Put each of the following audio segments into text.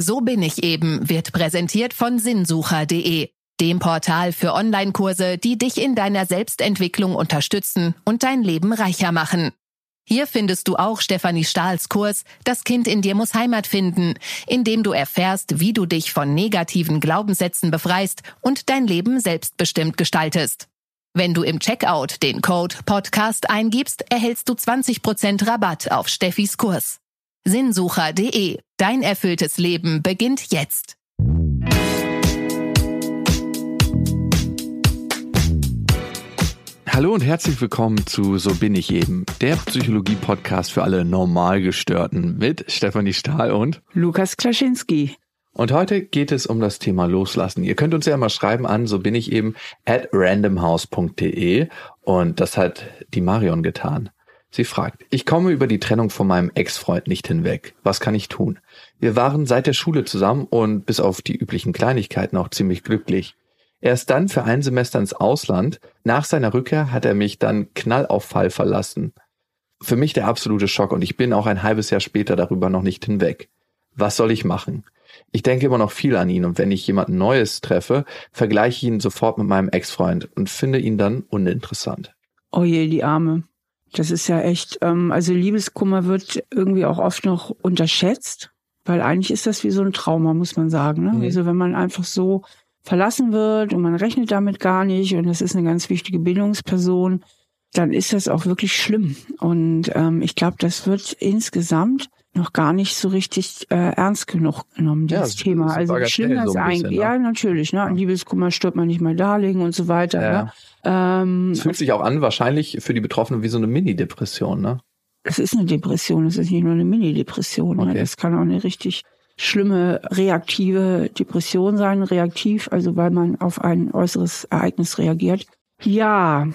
So bin ich eben wird präsentiert von sinnsucher.de, dem Portal für Online-Kurse, die dich in deiner Selbstentwicklung unterstützen und dein Leben reicher machen. Hier findest du auch Stefanie Stahls Kurs Das Kind in dir muss Heimat finden, in dem du erfährst, wie du dich von negativen Glaubenssätzen befreist und dein Leben selbstbestimmt gestaltest. Wenn du im Checkout den Code Podcast eingibst, erhältst du 20% Rabatt auf Steffis Kurs. Sinnsucher.de. Dein erfülltes Leben beginnt jetzt. Hallo und herzlich willkommen zu So bin ich eben, der Psychologie-Podcast für alle Normalgestörten mit Stefanie Stahl und Lukas Klaschinski. Und heute geht es um das Thema Loslassen. Ihr könnt uns ja mal schreiben an, so bin ich eben, at randomhouse.de und das hat die Marion getan. Sie fragt, ich komme über die Trennung von meinem Ex-Freund nicht hinweg. Was kann ich tun? Wir waren seit der Schule zusammen und bis auf die üblichen Kleinigkeiten auch ziemlich glücklich. Er ist dann für ein Semester ins Ausland. Nach seiner Rückkehr hat er mich dann knallauffall verlassen. Für mich der absolute Schock und ich bin auch ein halbes Jahr später darüber noch nicht hinweg. Was soll ich machen? Ich denke immer noch viel an ihn und wenn ich jemanden Neues treffe, vergleiche ich ihn sofort mit meinem Ex-Freund und finde ihn dann uninteressant. Oh je, die Arme. Das ist ja echt, ähm, also Liebeskummer wird irgendwie auch oft noch unterschätzt, weil eigentlich ist das wie so ein Trauma, muss man sagen. Ne? Mhm. Also wenn man einfach so verlassen wird und man rechnet damit gar nicht und das ist eine ganz wichtige Bindungsperson, dann ist das auch wirklich schlimm. Und ähm, ich glaube, das wird insgesamt noch gar nicht so richtig äh, ernst genug genommen, dieses ja, Thema. Also wie schlimm das so eigentlich, ne? ja natürlich, ne? An Liebeskummer stirbt man nicht mal darlegen und so weiter. Ja. Ne? Ähm, es fühlt sich auch an, wahrscheinlich für die Betroffenen wie so eine Mini-Depression, ne? Es ist eine Depression, es ist nicht nur eine Mini-Depression. Ne? Okay. Ne? Das kann auch eine richtig schlimme reaktive Depression sein, reaktiv, also weil man auf ein äußeres Ereignis reagiert. Ja,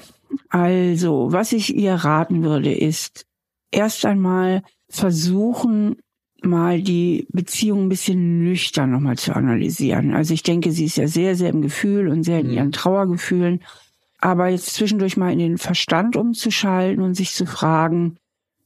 also, was ich ihr raten würde, ist erst einmal versuchen, mal die Beziehung ein bisschen nüchtern nochmal zu analysieren. Also ich denke, sie ist ja sehr, sehr im Gefühl und sehr in ihren mhm. Trauergefühlen. Aber jetzt zwischendurch mal in den Verstand umzuschalten und sich zu fragen,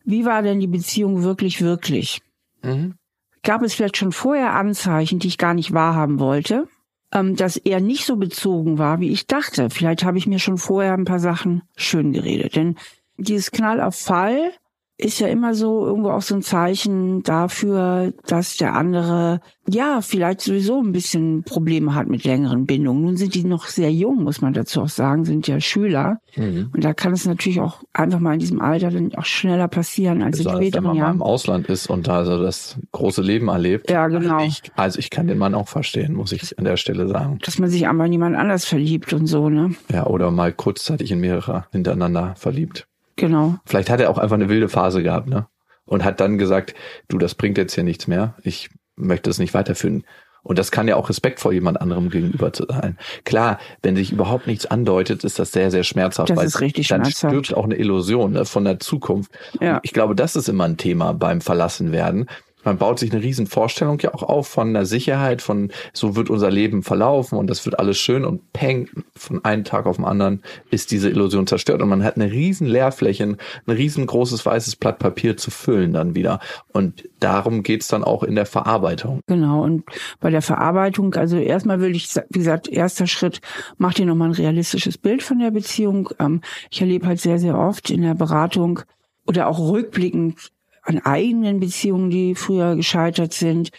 wie war denn die Beziehung wirklich, wirklich? Mhm. Gab es vielleicht schon vorher Anzeichen, die ich gar nicht wahrhaben wollte, ähm, dass er nicht so bezogen war, wie ich dachte? Vielleicht habe ich mir schon vorher ein paar Sachen schön geredet. Denn dieses Knall auf Fall ist ja immer so irgendwo auch so ein Zeichen dafür, dass der andere ja vielleicht sowieso ein bisschen Probleme hat mit längeren Bindungen. Nun sind die noch sehr jung, muss man dazu auch sagen, sind ja Schüler. Mhm. Und da kann es natürlich auch einfach mal in diesem Alter dann auch schneller passieren als also, in späteren Jahren. Wenn man mal im Ausland ist und da so das große Leben erlebt. Ja, genau. Ich, also ich kann den Mann auch verstehen, muss ich an der Stelle sagen. Dass man sich einmal in jemand anders verliebt und so, ne? Ja, oder mal kurzzeitig in mehrere hintereinander verliebt. Genau. Vielleicht hat er auch einfach eine wilde Phase gehabt, ne? Und hat dann gesagt, du, das bringt jetzt hier nichts mehr. Ich möchte es nicht weiterführen. Und das kann ja auch Respekt vor jemand anderem gegenüber zu sein. Klar, wenn sich überhaupt nichts andeutet, ist das sehr, sehr schmerzhaft. Das ist richtig dann schmerzhaft. Dann stirbt auch eine Illusion ne, von der Zukunft. Ja. ich glaube, das ist immer ein Thema beim Verlassenwerden man baut sich eine riesen Vorstellung ja auch auf von der Sicherheit, von so wird unser Leben verlaufen und das wird alles schön und peng, von einem Tag auf den anderen ist diese Illusion zerstört und man hat eine riesen Leerfläche, ein riesengroßes weißes Blatt Papier zu füllen dann wieder. Und darum geht's dann auch in der Verarbeitung. Genau, und bei der Verarbeitung, also erstmal will ich, wie gesagt, erster Schritt, mach dir nochmal ein realistisches Bild von der Beziehung. Ähm, ich erlebe halt sehr, sehr oft in der Beratung oder auch rückblickend an eigenen Beziehungen, die früher gescheitert sind.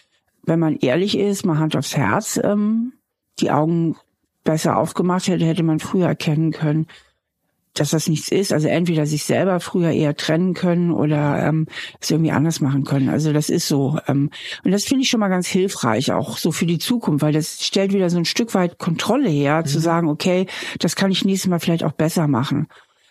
Wenn man ehrlich ist, man hat aufs Herz, ähm, die Augen besser aufgemacht hätte, hätte man früher erkennen können, dass das nichts ist. Also entweder sich selber früher eher trennen können oder ähm, es irgendwie anders machen können. Also das ist so. Ähm, und das finde ich schon mal ganz hilfreich, auch so für die Zukunft, weil das stellt wieder so ein Stück weit Kontrolle her, mhm. zu sagen, okay, das kann ich nächstes Mal vielleicht auch besser machen.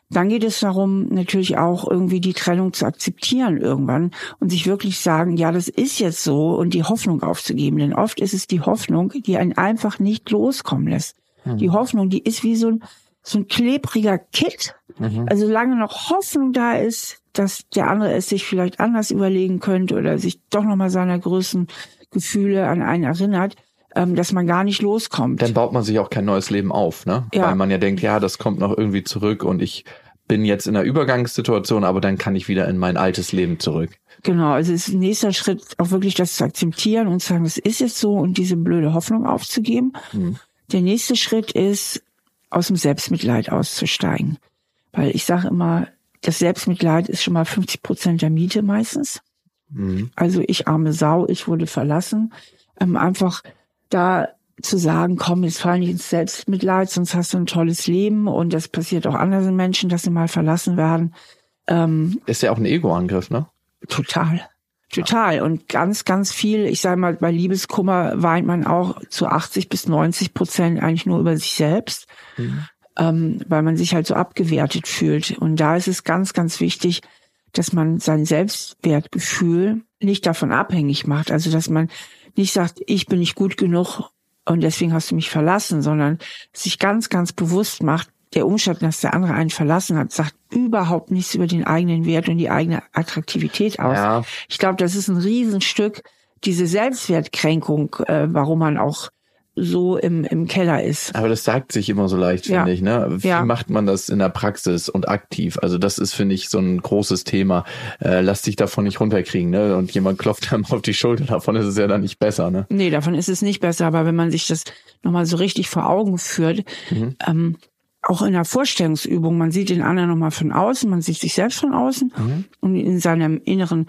Dann geht es darum, natürlich auch irgendwie die Trennung zu akzeptieren irgendwann und sich wirklich sagen, ja, das ist jetzt so und die Hoffnung aufzugeben. Denn oft ist es die Hoffnung, die einen einfach nicht loskommen lässt. Mhm. Die Hoffnung, die ist wie so ein, so ein klebriger Kit. Mhm. Also solange noch Hoffnung da ist, dass der andere es sich vielleicht anders überlegen könnte oder sich doch nochmal seiner größten Gefühle an einen erinnert, ähm, dass man gar nicht loskommt. Dann baut man sich auch kein neues Leben auf, ne? Ja. Weil man ja denkt, ja, das kommt noch irgendwie zurück und ich bin jetzt in einer Übergangssituation, aber dann kann ich wieder in mein altes Leben zurück. Genau, also ist nächster Schritt auch wirklich das zu akzeptieren und zu sagen, es ist jetzt so und diese blöde Hoffnung aufzugeben. Mhm. Der nächste Schritt ist, aus dem Selbstmitleid auszusteigen. Weil ich sage immer, das Selbstmitleid ist schon mal 50 Prozent der Miete meistens. Mhm. Also ich arme Sau, ich wurde verlassen. Ähm, einfach da zu sagen, komm, jetzt fall nicht ins Selbstmitleid, sonst hast du ein tolles Leben und das passiert auch anderen Menschen, dass sie mal verlassen werden. Ähm, ist ja auch ein Ego-Angriff, ne? Total. Total. Und ganz, ganz viel, ich sage mal, bei Liebeskummer weint man auch zu 80 bis 90 Prozent eigentlich nur über sich selbst, mhm. ähm, weil man sich halt so abgewertet fühlt. Und da ist es ganz, ganz wichtig, dass man sein Selbstwertgefühl nicht davon abhängig macht. Also, dass man nicht sagt, ich bin nicht gut genug und deswegen hast du mich verlassen, sondern sich ganz, ganz bewusst macht, der Umstand, dass der andere einen verlassen hat, sagt überhaupt nichts über den eigenen Wert und die eigene Attraktivität aus. Ja. Ich glaube, das ist ein Riesenstück, diese Selbstwertkränkung, äh, warum man auch so im, im Keller ist. Aber das sagt sich immer so leicht, ja. finde ich. Ne? Wie ja. macht man das in der Praxis und aktiv? Also das ist, finde ich, so ein großes Thema. Äh, lass dich davon nicht runterkriegen. Ne? Und jemand klopft einem auf die Schulter, davon ist es ja dann nicht besser. Ne? Nee, davon ist es nicht besser. Aber wenn man sich das nochmal so richtig vor Augen führt, mhm. ähm, auch in der Vorstellungsübung, man sieht den anderen nochmal von außen, man sieht sich selbst von außen mhm. und in seinem inneren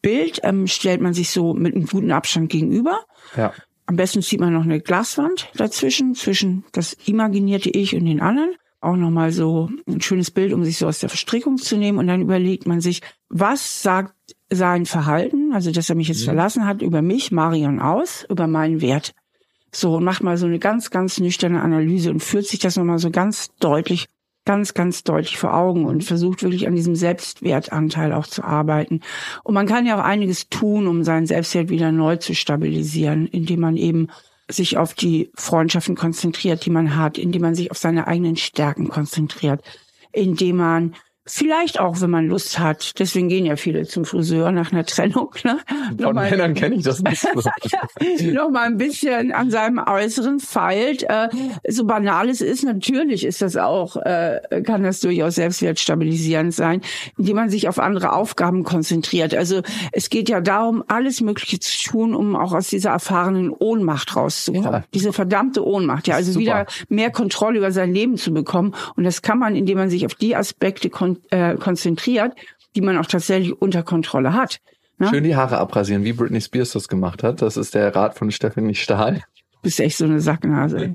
Bild ähm, stellt man sich so mit einem guten Abstand gegenüber. Ja. Am besten zieht man noch eine Glaswand dazwischen, zwischen das imaginierte Ich und den anderen. Auch nochmal so ein schönes Bild, um sich so aus der Verstrickung zu nehmen. Und dann überlegt man sich, was sagt sein Verhalten, also dass er mich jetzt mhm. verlassen hat, über mich, Marion, aus, über meinen Wert. So, und macht mal so eine ganz, ganz nüchterne Analyse und führt sich das nochmal so ganz deutlich, ganz, ganz deutlich vor Augen und versucht wirklich an diesem Selbstwertanteil auch zu arbeiten. Und man kann ja auch einiges tun, um seinen Selbstwert wieder neu zu stabilisieren, indem man eben sich auf die Freundschaften konzentriert, die man hat, indem man sich auf seine eigenen Stärken konzentriert, indem man Vielleicht auch, wenn man Lust hat. Deswegen gehen ja viele zum Friseur nach einer Trennung. Ne? Von mal, Männern kenne ich das nicht. Noch mal ein bisschen an seinem Äußeren feilt. Äh, so banal es ist, natürlich ist das auch, äh, kann das durchaus selbstwertstabilisierend sein, indem man sich auf andere Aufgaben konzentriert. Also es geht ja darum, alles Mögliche zu tun, um auch aus dieser erfahrenen Ohnmacht rauszukommen. Ja. Diese verdammte Ohnmacht. Ja, also Super. wieder mehr Kontrolle über sein Leben zu bekommen. Und das kann man, indem man sich auf die Aspekte konzentriert, kon äh, konzentriert, die man auch tatsächlich unter Kontrolle hat. Ne? Schön die Haare abrasieren, wie Britney Spears das gemacht hat. Das ist der Rat von Stephanie Stahl bist echt so eine Sacknase.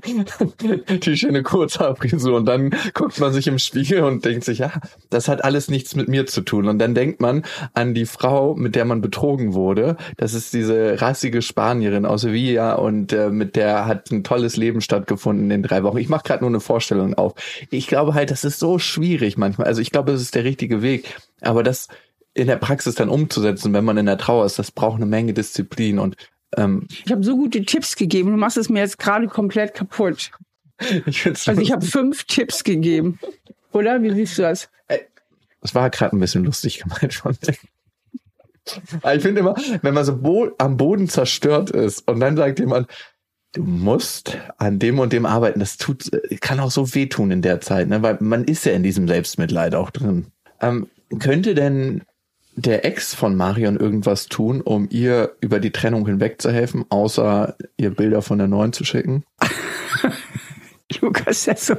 Die schöne Kurzhaarfrisur und dann guckt man sich im Spiegel und denkt sich, ja, das hat alles nichts mit mir zu tun. Und dann denkt man an die Frau, mit der man betrogen wurde. Das ist diese rassige Spanierin aus Sevilla und äh, mit der hat ein tolles Leben stattgefunden in drei Wochen. Ich mache gerade nur eine Vorstellung auf. Ich glaube halt, das ist so schwierig manchmal. Also ich glaube, das ist der richtige Weg. Aber das in der Praxis dann umzusetzen, wenn man in der Trauer ist, das braucht eine Menge Disziplin und ähm, ich habe so gute Tipps gegeben. Du machst es mir jetzt gerade komplett kaputt. Ich also ich habe fünf Tipps gegeben. Oder? Wie siehst du das? Das war gerade ein bisschen lustig gemeint von mir. Ich finde immer, wenn man so bo am Boden zerstört ist und dann sagt jemand, du musst an dem und dem arbeiten, das tut, kann auch so wehtun in der Zeit, ne? weil man ist ja in diesem Selbstmitleid auch drin. Ähm, könnte denn der Ex von Marion irgendwas tun, um ihr über die Trennung hinweg zu helfen, außer ihr Bilder von der neuen zu schicken? Lukas, das so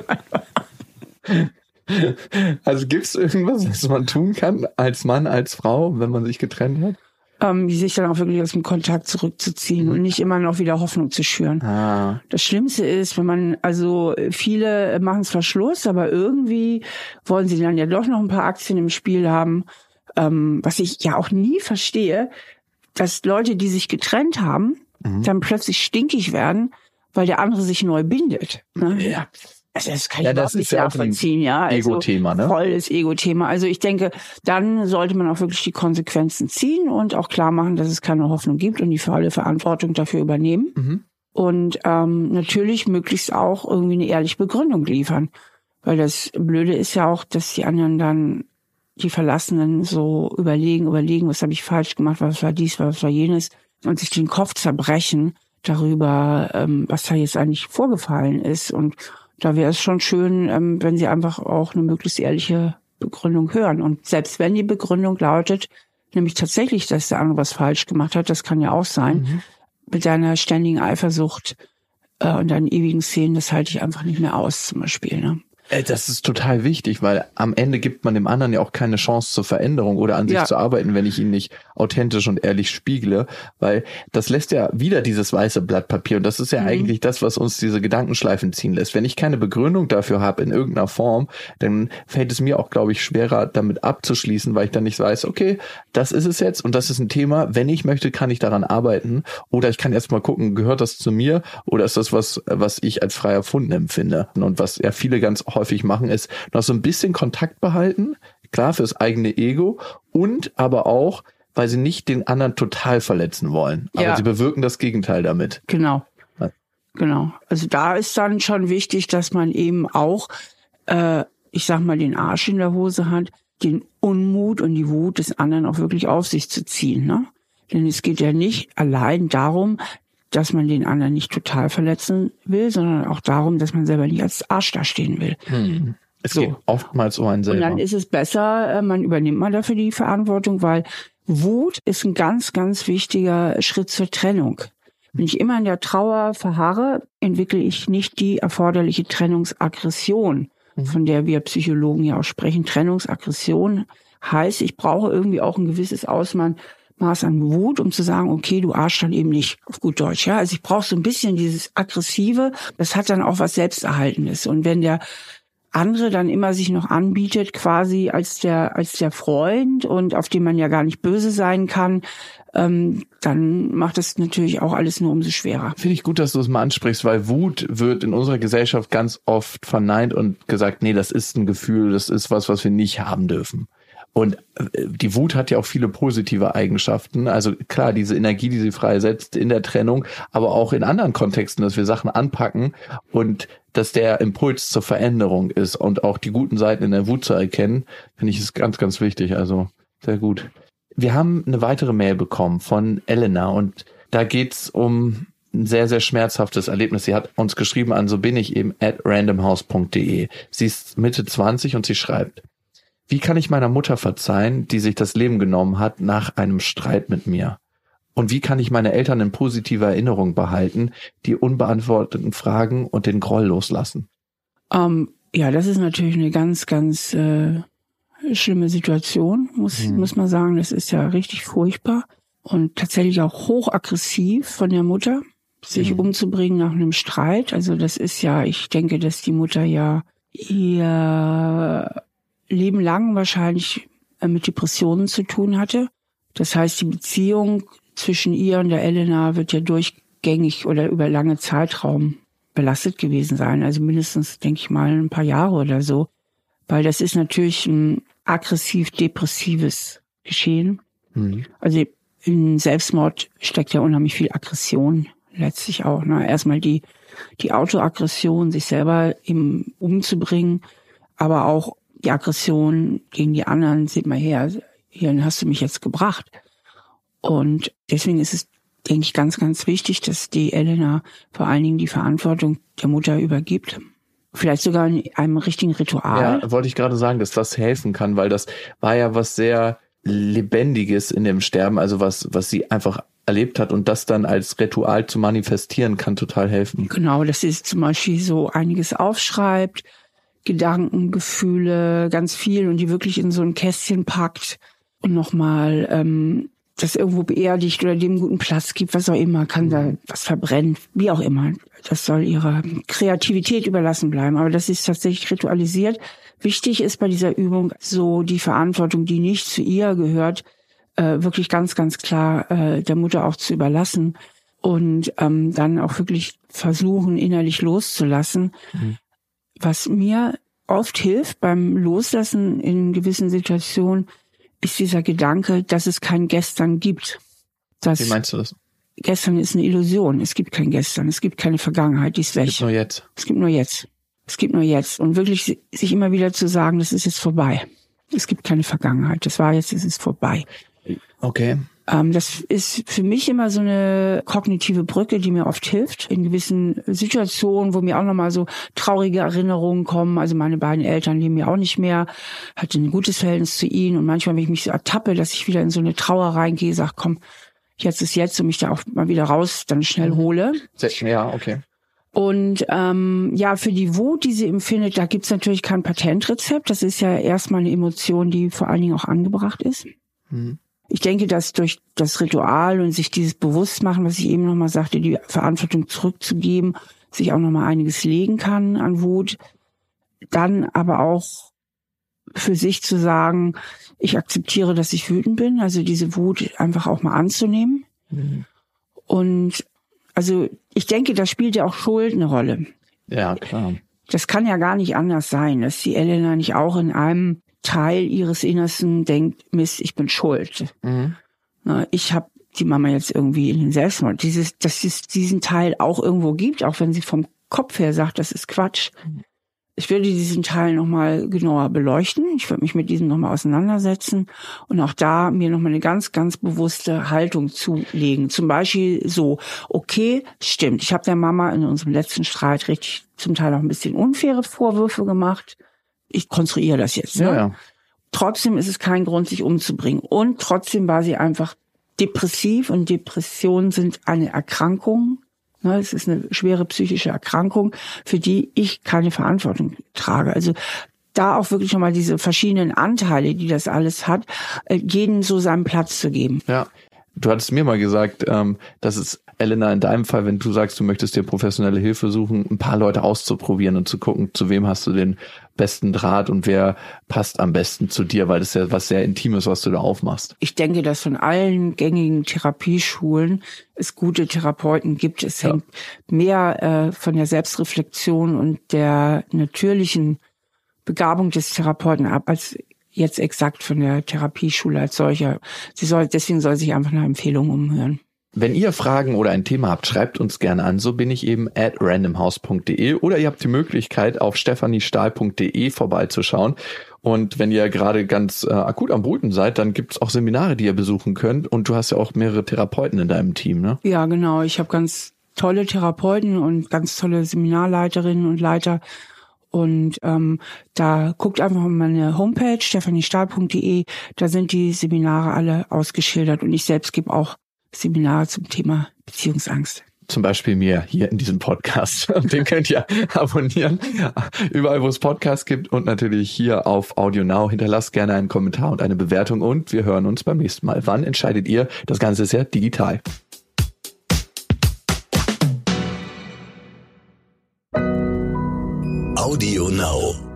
Also gibt es irgendwas, was man tun kann als Mann, als Frau, wenn man sich getrennt hat? Ähm, sich dann auch wirklich aus dem Kontakt zurückzuziehen mhm. und nicht immer noch wieder Hoffnung zu schüren. Ah. Das Schlimmste ist, wenn man, also viele machen zwar Schluss, aber irgendwie wollen sie dann ja doch noch ein paar Aktien im Spiel haben ähm, was ich ja auch nie verstehe, dass Leute, die sich getrennt haben, mhm. dann plötzlich stinkig werden, weil der andere sich neu bindet. Ne? Ja. Also das kann ich ja, überhaupt nicht nachvollziehen, ja. Also Ego-Thema, ne? Volles Ego-Thema. Also ich denke, dann sollte man auch wirklich die Konsequenzen ziehen und auch klar machen, dass es keine Hoffnung gibt und die volle Verantwortung dafür übernehmen. Mhm. Und ähm, natürlich möglichst auch irgendwie eine ehrliche Begründung liefern. Weil das Blöde ist ja auch, dass die anderen dann die Verlassenen so überlegen, überlegen, was habe ich falsch gemacht, was war dies, was war jenes und sich den Kopf zerbrechen darüber, ähm, was da jetzt eigentlich vorgefallen ist. Und da wäre es schon schön, ähm, wenn sie einfach auch eine möglichst ehrliche Begründung hören. Und selbst wenn die Begründung lautet, nämlich tatsächlich, dass der andere was falsch gemacht hat, das kann ja auch sein, mhm. mit deiner ständigen Eifersucht äh, und deinen ewigen Szenen, das halte ich einfach nicht mehr aus, zum Beispiel. Ne? Das ist total wichtig, weil am Ende gibt man dem anderen ja auch keine Chance zur Veränderung oder an sich ja. zu arbeiten, wenn ich ihn nicht authentisch und ehrlich spiegle, weil das lässt ja wieder dieses weiße Blatt Papier und das ist ja mhm. eigentlich das, was uns diese Gedankenschleifen ziehen lässt. Wenn ich keine Begründung dafür habe in irgendeiner Form, dann fällt es mir auch, glaube ich, schwerer damit abzuschließen, weil ich dann nicht weiß, okay, das ist es jetzt und das ist ein Thema, wenn ich möchte, kann ich daran arbeiten oder ich kann erst mal gucken, gehört das zu mir oder ist das was, was ich als frei erfunden empfinde und was ja viele ganz häufig machen, ist noch so ein bisschen Kontakt behalten, klar fürs eigene Ego und aber auch, weil sie nicht den anderen total verletzen wollen. Aber ja. sie bewirken das Gegenteil damit. Genau. Ja. Genau. Also da ist dann schon wichtig, dass man eben auch, äh, ich sag mal, den Arsch in der Hose hat, den Unmut und die Wut des anderen auch wirklich auf sich zu ziehen. Ne? Denn es geht ja nicht allein darum, dass man den anderen nicht total verletzen will, sondern auch darum, dass man selber nicht als Arsch dastehen will. Hm. Es so. geht oftmals um einen selber. Und dann ist es besser, äh, man übernimmt mal dafür die Verantwortung, weil Wut ist ein ganz, ganz wichtiger Schritt zur Trennung. Wenn ich immer in der Trauer verharre, entwickle ich nicht die erforderliche Trennungsaggression, hm. von der wir Psychologen ja auch sprechen. Trennungsaggression heißt, ich brauche irgendwie auch ein gewisses Ausmaß Maß an Wut, um zu sagen, okay, du Arsch dann eben nicht, auf gut Deutsch. Ja, also ich brauche so ein bisschen dieses aggressive. Das hat dann auch was Selbsterhaltendes. Und wenn der andere dann immer sich noch anbietet, quasi als der als der Freund und auf den man ja gar nicht böse sein kann, ähm, dann macht das natürlich auch alles nur umso schwerer. Finde ich gut, dass du es mal ansprichst, weil Wut wird in unserer Gesellschaft ganz oft verneint und gesagt, nee, das ist ein Gefühl, das ist was, was wir nicht haben dürfen. Und äh, die Wut hat ja auch viele positive Eigenschaften. Also klar, diese Energie, die sie freisetzt in der Trennung, aber auch in anderen Kontexten, dass wir Sachen anpacken und dass der Impuls zur Veränderung ist und auch die guten Seiten in der Wut zu erkennen, finde ich ist ganz, ganz wichtig. Also sehr gut. Wir haben eine weitere Mail bekommen von Elena und da geht's um ein sehr, sehr schmerzhaftes Erlebnis. Sie hat uns geschrieben an so bin ich eben at randomhouse.de. Sie ist Mitte 20 und sie schreibt, wie kann ich meiner Mutter verzeihen, die sich das Leben genommen hat nach einem Streit mit mir? Und wie kann ich meine Eltern in positiver Erinnerung behalten, die unbeantworteten Fragen und den Groll loslassen? Um, ähm, ja, das ist natürlich eine ganz, ganz äh, schlimme Situation, muss, hm. muss man sagen. Das ist ja richtig furchtbar und tatsächlich auch hochaggressiv von der Mutter, sich hm. umzubringen nach einem Streit. Also das ist ja, ich denke, dass die Mutter ja ihr Leben lang wahrscheinlich äh, mit Depressionen zu tun hatte. Das heißt, die Beziehung zwischen ihr und der Elena wird ja durchgängig oder über lange Zeitraum belastet gewesen sein. Also mindestens, denke ich mal, ein paar Jahre oder so. Weil das ist natürlich ein aggressiv-depressives Geschehen. Mhm. Also in Selbstmord steckt ja unheimlich viel Aggression letztlich auch. Ne? Erstmal die, die Autoaggression, sich selber eben umzubringen, aber auch die Aggression gegen die anderen, seht mal her, hierhin hast du mich jetzt gebracht. Und deswegen ist es, denke ich, ganz, ganz wichtig, dass die Elena vor allen Dingen die Verantwortung der Mutter übergibt. Vielleicht sogar in einem richtigen Ritual. Ja, wollte ich gerade sagen, dass das helfen kann, weil das war ja was sehr Lebendiges in dem Sterben, also was, was sie einfach erlebt hat und das dann als Ritual zu manifestieren, kann total helfen. Genau, dass sie zum Beispiel so einiges aufschreibt, Gedanken, Gefühle, ganz viel und die wirklich in so ein Kästchen packt und nochmal ähm, das irgendwo beerdigt oder dem guten Platz gibt, was auch immer, kann da was verbrennen, wie auch immer. Das soll ihrer Kreativität überlassen bleiben. Aber das ist tatsächlich ritualisiert. Wichtig ist bei dieser Übung so die Verantwortung, die nicht zu ihr gehört, äh, wirklich ganz, ganz klar äh, der Mutter auch zu überlassen und ähm, dann auch wirklich versuchen, innerlich loszulassen. Mhm. Was mir oft hilft beim Loslassen in gewissen Situationen, ist dieser Gedanke, dass es kein Gestern gibt. Dass Wie meinst du das? Gestern ist eine Illusion. Es gibt kein Gestern. Es gibt keine Vergangenheit. Die ist weg. Es gibt nur jetzt. Es gibt nur jetzt. Es gibt nur jetzt. Und wirklich sich immer wieder zu sagen, das ist jetzt vorbei. Es gibt keine Vergangenheit. Das war jetzt, es ist vorbei. Okay. Ähm, das ist für mich immer so eine kognitive Brücke, die mir oft hilft in gewissen Situationen, wo mir auch nochmal so traurige Erinnerungen kommen. Also meine beiden Eltern leben ja auch nicht mehr, hatte ein gutes Verhältnis zu ihnen und manchmal, wenn ich mich so ertappe, dass ich wieder in so eine Trauer reingehe, sag, komm, jetzt ist jetzt und mich da auch mal wieder raus, dann schnell mhm. hole. Ja, okay. Und ähm, ja, für die Wut, die sie empfindet, da gibt's natürlich kein Patentrezept. Das ist ja erstmal eine Emotion, die vor allen Dingen auch angebracht ist. Mhm. Ich denke, dass durch das Ritual und sich dieses Bewusstmachen, was ich eben nochmal sagte, die Verantwortung zurückzugeben, sich auch nochmal einiges legen kann an Wut. Dann aber auch für sich zu sagen, ich akzeptiere, dass ich wütend bin, also diese Wut einfach auch mal anzunehmen. Mhm. Und also ich denke, da spielt ja auch Schuld eine Rolle. Ja, klar. Das kann ja gar nicht anders sein, dass die Elena nicht auch in einem Teil ihres Innersten denkt, Mist, ich bin schuld. Mhm. Ich habe die Mama jetzt irgendwie in den Selbstmord. Dieses, dass es diesen Teil auch irgendwo gibt, auch wenn sie vom Kopf her sagt, das ist Quatsch. Ich würde diesen Teil nochmal genauer beleuchten. Ich würde mich mit diesem nochmal auseinandersetzen und auch da mir nochmal eine ganz, ganz bewusste Haltung zulegen. Zum Beispiel so, okay, stimmt, ich habe der Mama in unserem letzten Streit richtig zum Teil auch ein bisschen unfaire Vorwürfe gemacht. Ich konstruiere das jetzt. Ne? Ja, ja. Trotzdem ist es kein Grund, sich umzubringen. Und trotzdem war sie einfach depressiv und Depressionen sind eine Erkrankung Ne, es ist eine schwere psychische Erkrankung, für die ich keine Verantwortung trage. Also da auch wirklich nochmal diese verschiedenen Anteile, die das alles hat, äh, jeden so seinen Platz zu geben. Ja. Du hattest mir mal gesagt, ähm, dass es Elena in deinem Fall, wenn du sagst, du möchtest dir professionelle Hilfe suchen, ein paar Leute auszuprobieren und zu gucken, zu wem hast du den besten Draht und wer passt am besten zu dir, weil das ist ja was sehr Intimes, was du da aufmachst. Ich denke, dass von allen gängigen Therapieschulen es gute Therapeuten gibt. Es ja. hängt mehr äh, von der Selbstreflexion und der natürlichen Begabung des Therapeuten ab, als jetzt exakt von der Therapieschule als solcher. Sie soll, deswegen soll sich einfach nach Empfehlungen umhören. Wenn ihr Fragen oder ein Thema habt, schreibt uns gerne an. So bin ich eben at randomhouse.de oder ihr habt die Möglichkeit auf stephaniestahl.de vorbeizuschauen. Und wenn ihr gerade ganz äh, akut am Brüten seid, dann gibt's auch Seminare, die ihr besuchen könnt. Und du hast ja auch mehrere Therapeuten in deinem Team, ne? Ja, genau. Ich habe ganz tolle Therapeuten und ganz tolle Seminarleiterinnen und Leiter. Und ähm, da guckt einfach mal meine Homepage, stephaniestahl.de. Da sind die Seminare alle ausgeschildert. Und ich selbst gebe auch Seminare zum Thema Beziehungsangst. Zum Beispiel mir hier in diesem Podcast. Und den könnt ihr abonnieren. Überall, wo es Podcasts gibt und natürlich hier auf Audio Now. Hinterlasst gerne einen Kommentar und eine Bewertung und wir hören uns beim nächsten Mal. Wann entscheidet ihr? Das Ganze ist ja digital. Audio Now.